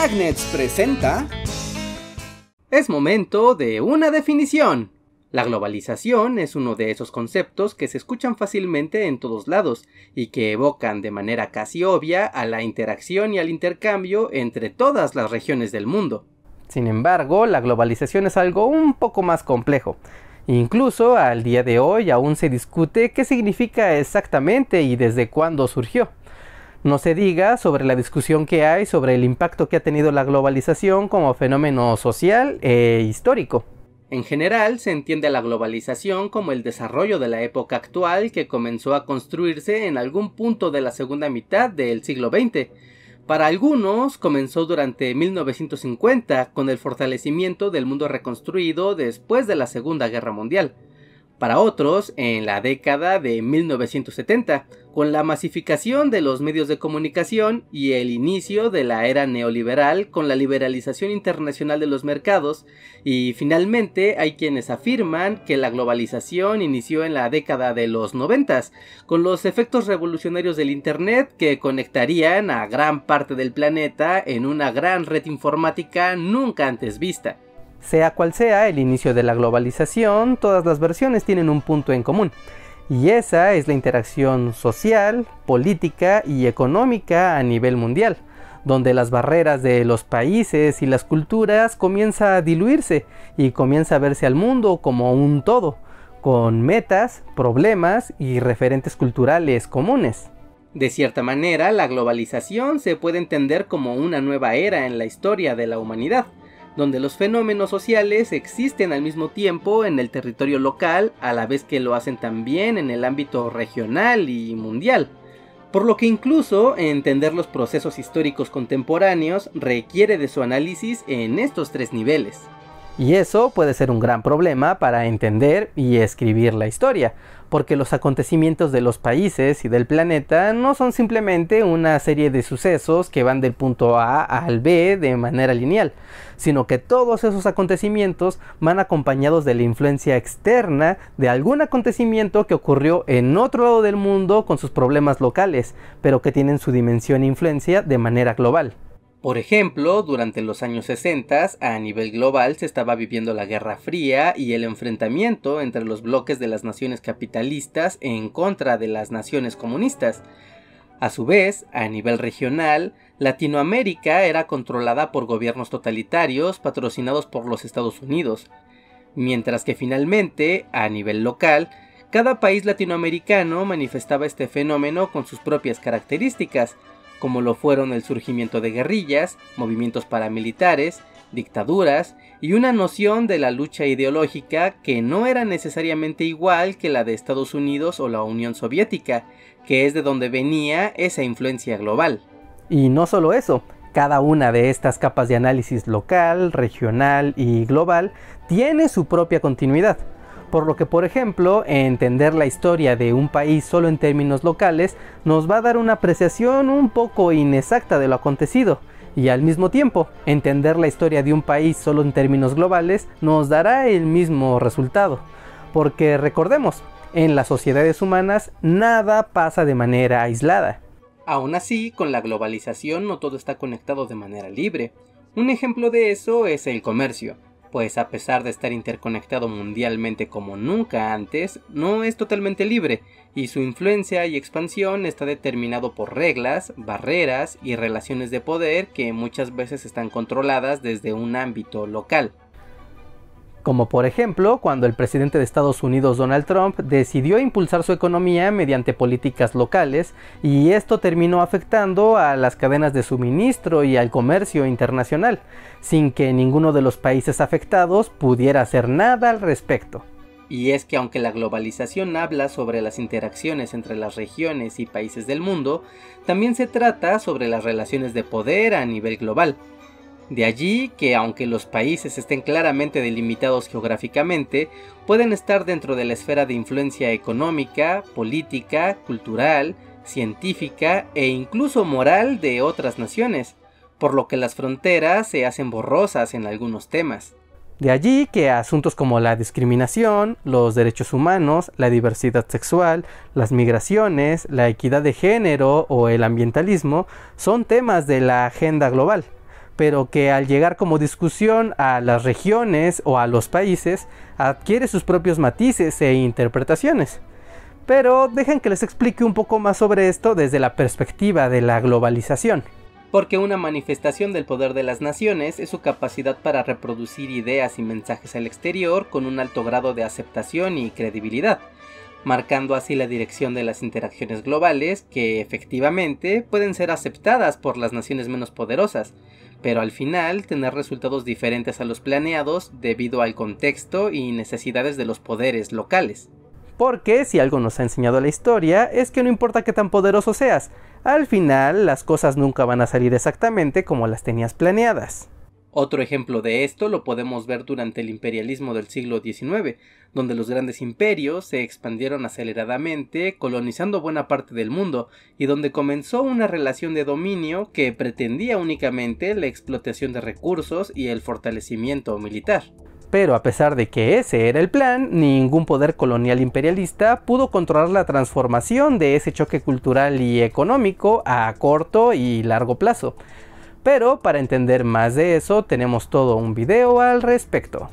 Magnets presenta... Es momento de una definición. La globalización es uno de esos conceptos que se escuchan fácilmente en todos lados y que evocan de manera casi obvia a la interacción y al intercambio entre todas las regiones del mundo. Sin embargo, la globalización es algo un poco más complejo. Incluso al día de hoy aún se discute qué significa exactamente y desde cuándo surgió. No se diga sobre la discusión que hay sobre el impacto que ha tenido la globalización como fenómeno social e histórico. En general, se entiende la globalización como el desarrollo de la época actual que comenzó a construirse en algún punto de la segunda mitad del siglo XX, para algunos comenzó durante 1950 con el fortalecimiento del mundo reconstruido después de la Segunda Guerra Mundial para otros en la década de 1970, con la masificación de los medios de comunicación y el inicio de la era neoliberal con la liberalización internacional de los mercados, y finalmente hay quienes afirman que la globalización inició en la década de los 90, con los efectos revolucionarios del Internet que conectarían a gran parte del planeta en una gran red informática nunca antes vista. Sea cual sea el inicio de la globalización, todas las versiones tienen un punto en común, y esa es la interacción social, política y económica a nivel mundial, donde las barreras de los países y las culturas comienza a diluirse y comienza a verse al mundo como un todo, con metas, problemas y referentes culturales comunes. De cierta manera, la globalización se puede entender como una nueva era en la historia de la humanidad, donde los fenómenos sociales existen al mismo tiempo en el territorio local, a la vez que lo hacen también en el ámbito regional y mundial. Por lo que incluso entender los procesos históricos contemporáneos requiere de su análisis en estos tres niveles. Y eso puede ser un gran problema para entender y escribir la historia, porque los acontecimientos de los países y del planeta no son simplemente una serie de sucesos que van del punto A al B de manera lineal, sino que todos esos acontecimientos van acompañados de la influencia externa de algún acontecimiento que ocurrió en otro lado del mundo con sus problemas locales, pero que tienen su dimensión e influencia de manera global. Por ejemplo, durante los años 60 a nivel global se estaba viviendo la Guerra Fría y el enfrentamiento entre los bloques de las naciones capitalistas en contra de las naciones comunistas. A su vez, a nivel regional, Latinoamérica era controlada por gobiernos totalitarios patrocinados por los Estados Unidos, mientras que finalmente, a nivel local, cada país latinoamericano manifestaba este fenómeno con sus propias características, como lo fueron el surgimiento de guerrillas, movimientos paramilitares, dictaduras y una noción de la lucha ideológica que no era necesariamente igual que la de Estados Unidos o la Unión Soviética, que es de donde venía esa influencia global. Y no solo eso, cada una de estas capas de análisis local, regional y global tiene su propia continuidad por lo que por ejemplo entender la historia de un país solo en términos locales nos va a dar una apreciación un poco inexacta de lo acontecido y al mismo tiempo entender la historia de un país solo en términos globales nos dará el mismo resultado porque recordemos en las sociedades humanas nada pasa de manera aislada. Aún así, con la globalización no todo está conectado de manera libre. Un ejemplo de eso es el comercio pues a pesar de estar interconectado mundialmente como nunca antes, no es totalmente libre, y su influencia y expansión está determinado por reglas, barreras y relaciones de poder que muchas veces están controladas desde un ámbito local como por ejemplo cuando el presidente de Estados Unidos Donald Trump decidió impulsar su economía mediante políticas locales y esto terminó afectando a las cadenas de suministro y al comercio internacional, sin que ninguno de los países afectados pudiera hacer nada al respecto. Y es que aunque la globalización habla sobre las interacciones entre las regiones y países del mundo, también se trata sobre las relaciones de poder a nivel global, de allí que aunque los países estén claramente delimitados geográficamente, pueden estar dentro de la esfera de influencia económica, política, cultural, científica e incluso moral de otras naciones, por lo que las fronteras se hacen borrosas en algunos temas. De allí que asuntos como la discriminación, los derechos humanos, la diversidad sexual, las migraciones, la equidad de género o el ambientalismo son temas de la agenda global pero que al llegar como discusión a las regiones o a los países adquiere sus propios matices e interpretaciones. Pero dejen que les explique un poco más sobre esto desde la perspectiva de la globalización. Porque una manifestación del poder de las naciones es su capacidad para reproducir ideas y mensajes al exterior con un alto grado de aceptación y credibilidad, marcando así la dirección de las interacciones globales que efectivamente pueden ser aceptadas por las naciones menos poderosas, pero al final tener resultados diferentes a los planeados debido al contexto y necesidades de los poderes locales. Porque si algo nos ha enseñado la historia es que no importa qué tan poderoso seas, al final las cosas nunca van a salir exactamente como las tenías planeadas. Otro ejemplo de esto lo podemos ver durante el imperialismo del siglo XIX, donde los grandes imperios se expandieron aceleradamente, colonizando buena parte del mundo, y donde comenzó una relación de dominio que pretendía únicamente la explotación de recursos y el fortalecimiento militar. Pero a pesar de que ese era el plan, ningún poder colonial imperialista pudo controlar la transformación de ese choque cultural y económico a corto y largo plazo. Pero para entender más de eso tenemos todo un video al respecto.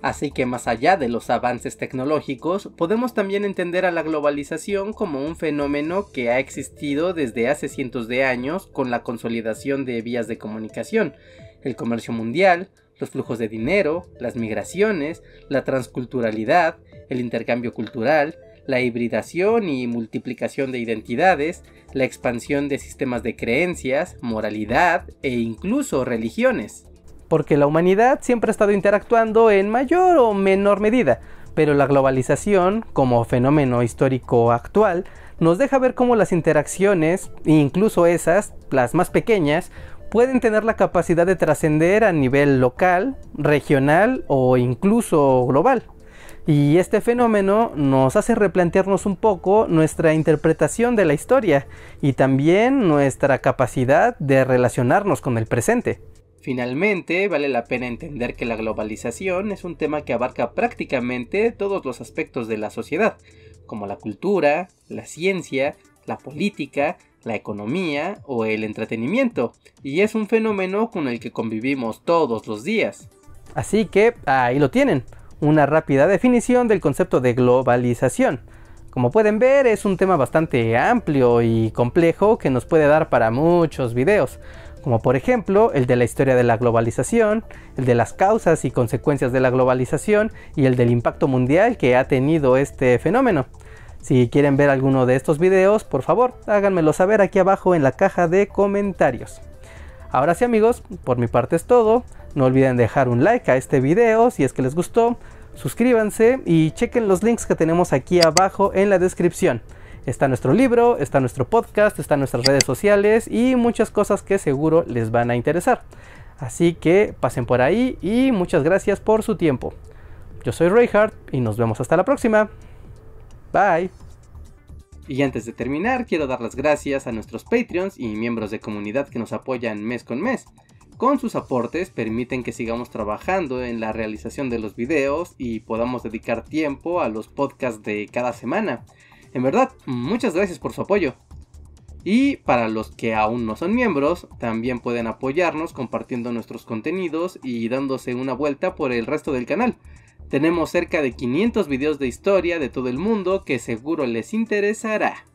Así que más allá de los avances tecnológicos, podemos también entender a la globalización como un fenómeno que ha existido desde hace cientos de años con la consolidación de vías de comunicación, el comercio mundial, los flujos de dinero, las migraciones, la transculturalidad, el intercambio cultural, la hibridación y multiplicación de identidades, la expansión de sistemas de creencias, moralidad e incluso religiones. Porque la humanidad siempre ha estado interactuando en mayor o menor medida, pero la globalización, como fenómeno histórico actual, nos deja ver cómo las interacciones, incluso esas, las más pequeñas, pueden tener la capacidad de trascender a nivel local, regional o incluso global. Y este fenómeno nos hace replantearnos un poco nuestra interpretación de la historia y también nuestra capacidad de relacionarnos con el presente. Finalmente, vale la pena entender que la globalización es un tema que abarca prácticamente todos los aspectos de la sociedad, como la cultura, la ciencia, la política, la economía o el entretenimiento, y es un fenómeno con el que convivimos todos los días. Así que ahí lo tienen, una rápida definición del concepto de globalización. Como pueden ver es un tema bastante amplio y complejo que nos puede dar para muchos videos, como por ejemplo el de la historia de la globalización, el de las causas y consecuencias de la globalización y el del impacto mundial que ha tenido este fenómeno. Si quieren ver alguno de estos videos, por favor, háganmelo saber aquí abajo en la caja de comentarios. Ahora sí amigos, por mi parte es todo. No olviden dejar un like a este video si es que les gustó. Suscríbanse y chequen los links que tenemos aquí abajo en la descripción. Está nuestro libro, está nuestro podcast, están nuestras redes sociales y muchas cosas que seguro les van a interesar. Así que pasen por ahí y muchas gracias por su tiempo. Yo soy Reinhardt y nos vemos hasta la próxima. Bye. Y antes de terminar, quiero dar las gracias a nuestros Patreons y miembros de comunidad que nos apoyan mes con mes. Con sus aportes permiten que sigamos trabajando en la realización de los videos y podamos dedicar tiempo a los podcasts de cada semana. En verdad, muchas gracias por su apoyo. Y para los que aún no son miembros, también pueden apoyarnos compartiendo nuestros contenidos y dándose una vuelta por el resto del canal. Tenemos cerca de 500 videos de historia de todo el mundo que seguro les interesará.